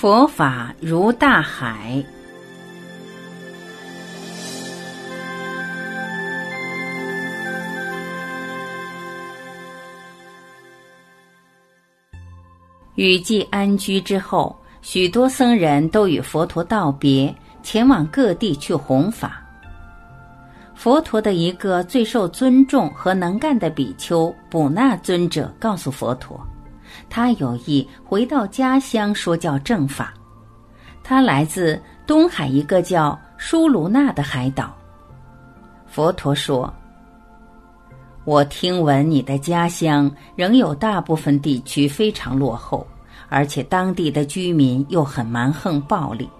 佛法如大海。雨季安居之后，许多僧人都与佛陀道别，前往各地去弘法。佛陀的一个最受尊重和能干的比丘卜那尊者告诉佛陀，他有意回到家乡说教正法。他来自东海一个叫舒卢那的海岛。佛陀说：“我听闻你的家乡仍有大部分地区非常落后，而且当地的居民又很蛮横暴力。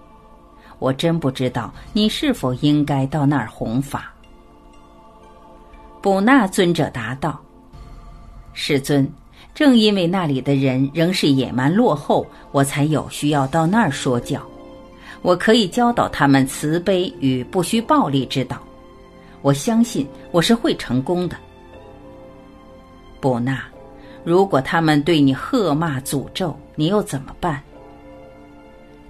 我真不知道你是否应该到那儿弘法。”卜那尊者答道：“世尊，正因为那里的人仍是野蛮落后，我才有需要到那儿说教。我可以教导他们慈悲与不需暴力之道。我相信我是会成功的。”卜那，如果他们对你喝骂诅咒，你又怎么办？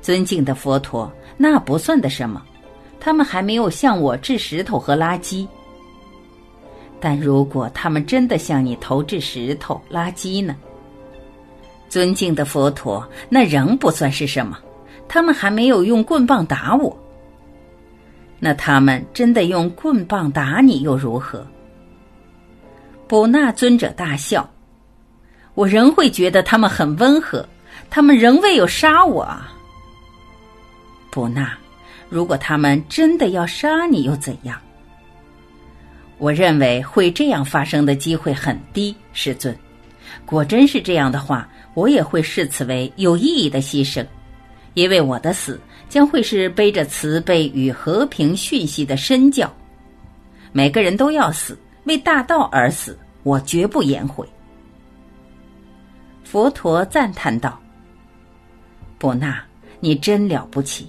尊敬的佛陀，那不算的什么，他们还没有向我掷石头和垃圾。但如果他们真的向你投掷石头、垃圾呢？尊敬的佛陀，那仍不算是什么。他们还没有用棍棒打我。那他们真的用棍棒打你又如何？卜那尊者大笑，我仍会觉得他们很温和。他们仍未有杀我啊。卜那，如果他们真的要杀你，又怎样？我认为会这样发生的机会很低，师尊。果真是这样的话，我也会视此为有意义的牺牲，因为我的死将会是背着慈悲与和平讯息的身教。每个人都要死，为大道而死，我绝不言悔。佛陀赞叹道：“布纳，你真了不起，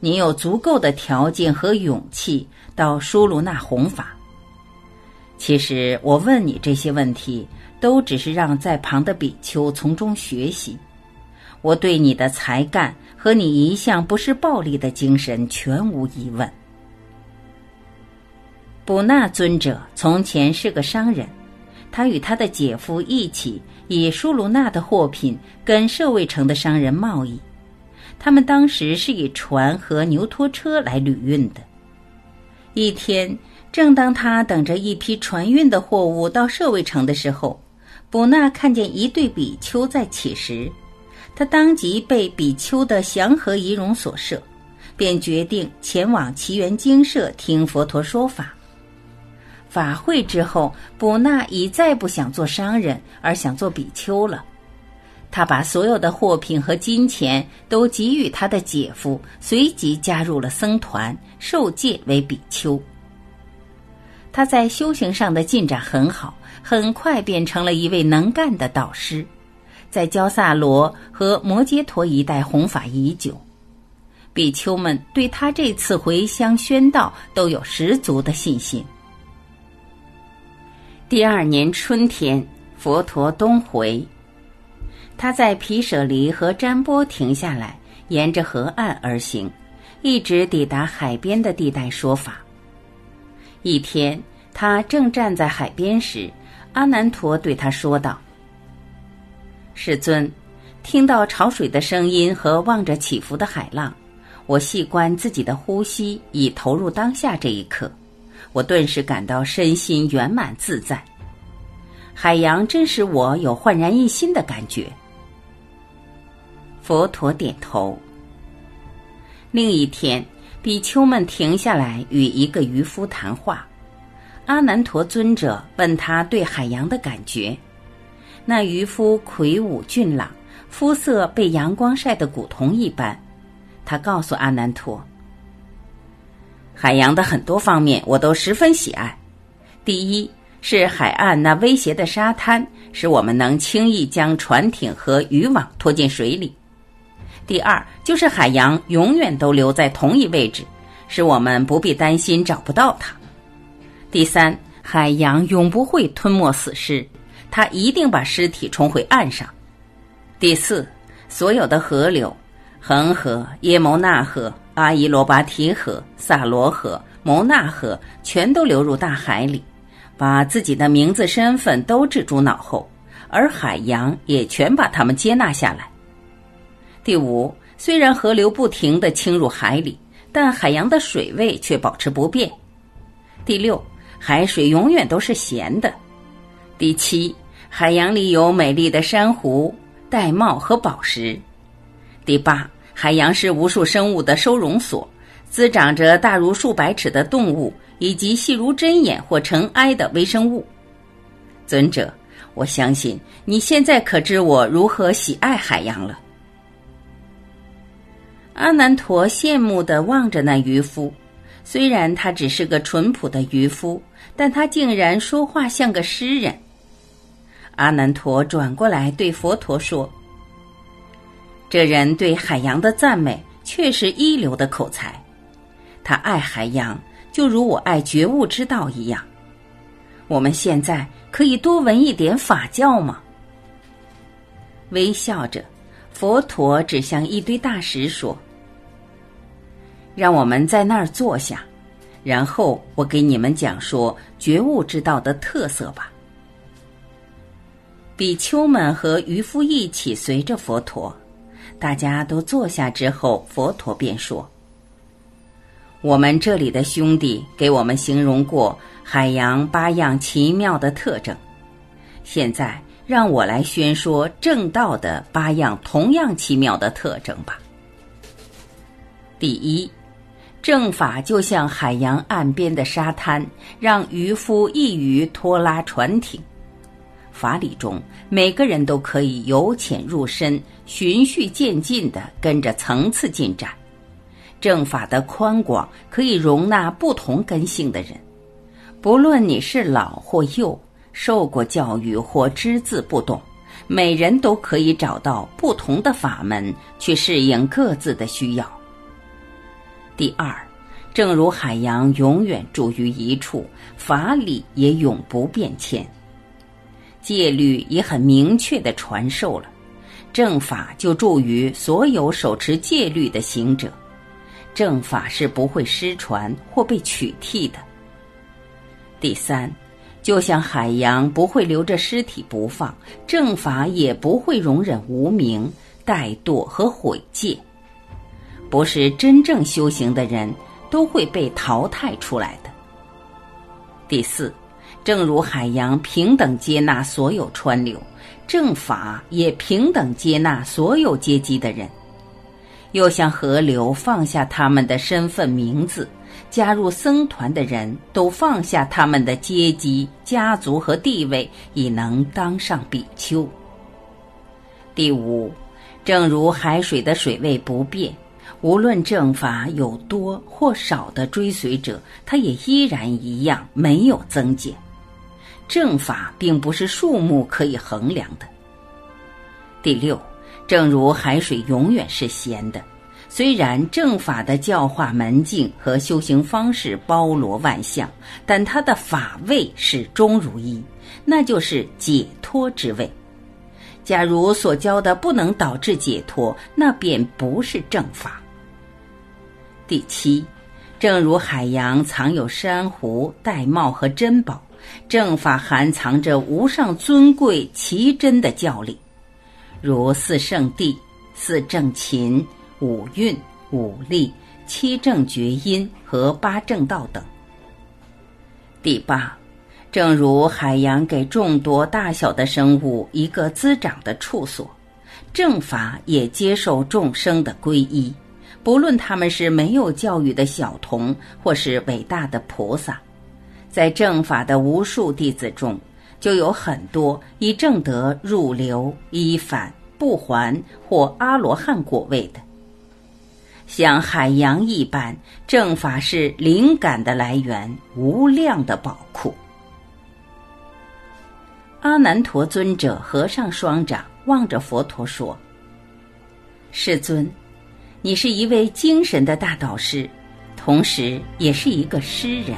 你有足够的条件和勇气到舒卢那弘法。”其实我问你这些问题，都只是让在旁的比丘从中学习。我对你的才干和你一向不是暴力的精神全无疑问。卜那尊者从前是个商人，他与他的姐夫一起以舒卢那的货品跟舍卫城的商人贸易。他们当时是以船和牛拖车来旅运的。一天。正当他等着一批船运的货物到舍卫城的时候，卜那看见一对比丘在乞食，他当即被比丘的祥和仪容所摄，便决定前往奇缘精舍听佛陀说法。法会之后，卜那已再不想做商人，而想做比丘了。他把所有的货品和金钱都给予他的姐夫，随即加入了僧团，受戒为比丘。他在修行上的进展很好，很快变成了一位能干的导师，在焦萨罗和摩揭陀一带弘法已久。比丘们对他这次回乡宣道都有十足的信心。第二年春天，佛陀东回，他在皮舍离和占波停下来，沿着河岸而行，一直抵达海边的地带说法。一天，他正站在海边时，阿难陀对他说道：“世尊，听到潮水的声音和望着起伏的海浪，我细观自己的呼吸，已投入当下这一刻，我顿时感到身心圆满自在。海洋真使我有焕然一新的感觉。”佛陀点头。另一天。比丘们停下来与一个渔夫谈话，阿难陀尊者问他对海洋的感觉。那渔夫魁梧俊朗，肤色被阳光晒得古铜一般。他告诉阿难陀：“海洋的很多方面我都十分喜爱。第一是海岸那威胁的沙滩，使我们能轻易将船艇和渔网拖进水里。”第二就是海洋永远都留在同一位置，使我们不必担心找不到它。第三，海洋永不会吞没死尸，它一定把尸体冲回岸上。第四，所有的河流，恒河、耶牟纳河、阿伊罗巴提河、萨罗河、牟纳河全都流入大海里，把自己的名字、身份都置诸脑后，而海洋也全把他们接纳下来。第五，虽然河流不停地侵入海里，但海洋的水位却保持不变。第六，海水永远都是咸的。第七，海洋里有美丽的珊瑚、玳瑁和宝石。第八。海洋是无数生物的收容所，滋长着大如数百尺的动物，以及细如针眼或尘埃的微生物。尊者，我相信你现在可知我如何喜爱海洋了。阿难陀羡慕地望着那渔夫，虽然他只是个淳朴的渔夫，但他竟然说话像个诗人。阿难陀转过来对佛陀说。这人对海洋的赞美却是一流的口才，他爱海洋，就如我爱觉悟之道一样。我们现在可以多闻一点法教吗？微笑着，佛陀指向一堆大石说：“让我们在那儿坐下，然后我给你们讲说觉悟之道的特色吧。”比丘们和渔夫一起随着佛陀。大家都坐下之后，佛陀便说：“我们这里的兄弟给我们形容过海洋八样奇妙的特征，现在让我来宣说正道的八样同样奇妙的特征吧。第一，正法就像海洋岸边的沙滩，让渔夫易于拖拉船艇。”法理中，每个人都可以由浅入深、循序渐进地跟着层次进展。正法的宽广可以容纳不同根性的人，不论你是老或幼，受过教育或只字不懂，每人都可以找到不同的法门去适应各自的需要。第二，正如海洋永远住于一处，法理也永不变迁。戒律也很明确的传授了，正法就助于所有手持戒律的行者，正法是不会失传或被取替的。第三，就像海洋不会留着尸体不放，正法也不会容忍无名、怠惰和毁戒。不是真正修行的人都会被淘汰出来的。第四。正如海洋平等接纳所有川流，正法也平等接纳所有阶级的人，又像河流放下他们的身份名字，加入僧团的人都放下他们的阶级、家族和地位，以能当上比丘。第五，正如海水的水位不变，无论正法有多或少的追随者，它也依然一样没有增减。正法并不是数目可以衡量的。第六，正如海水永远是咸的，虽然正法的教化门径和修行方式包罗万象，但它的法位始终如一，那就是解脱之位。假如所教的不能导致解脱，那便不是正法。第七，正如海洋藏有珊瑚、玳瑁和珍宝。正法含藏着无上尊贵奇珍的教理，如四圣谛、四正勤、五蕴、五力、七正觉音和八正道等。第八，正如海洋给众多大小的生物一个滋长的处所，正法也接受众生的皈依，不论他们是没有教育的小童，或是伟大的菩萨。在正法的无数弟子中，就有很多以正德入流、依返、不还或阿罗汉果位的。像海洋一般，正法是灵感的来源，无量的宝库。阿难陀尊者合上双掌，望着佛陀说：“世尊，你是一位精神的大导师，同时也是一个诗人。”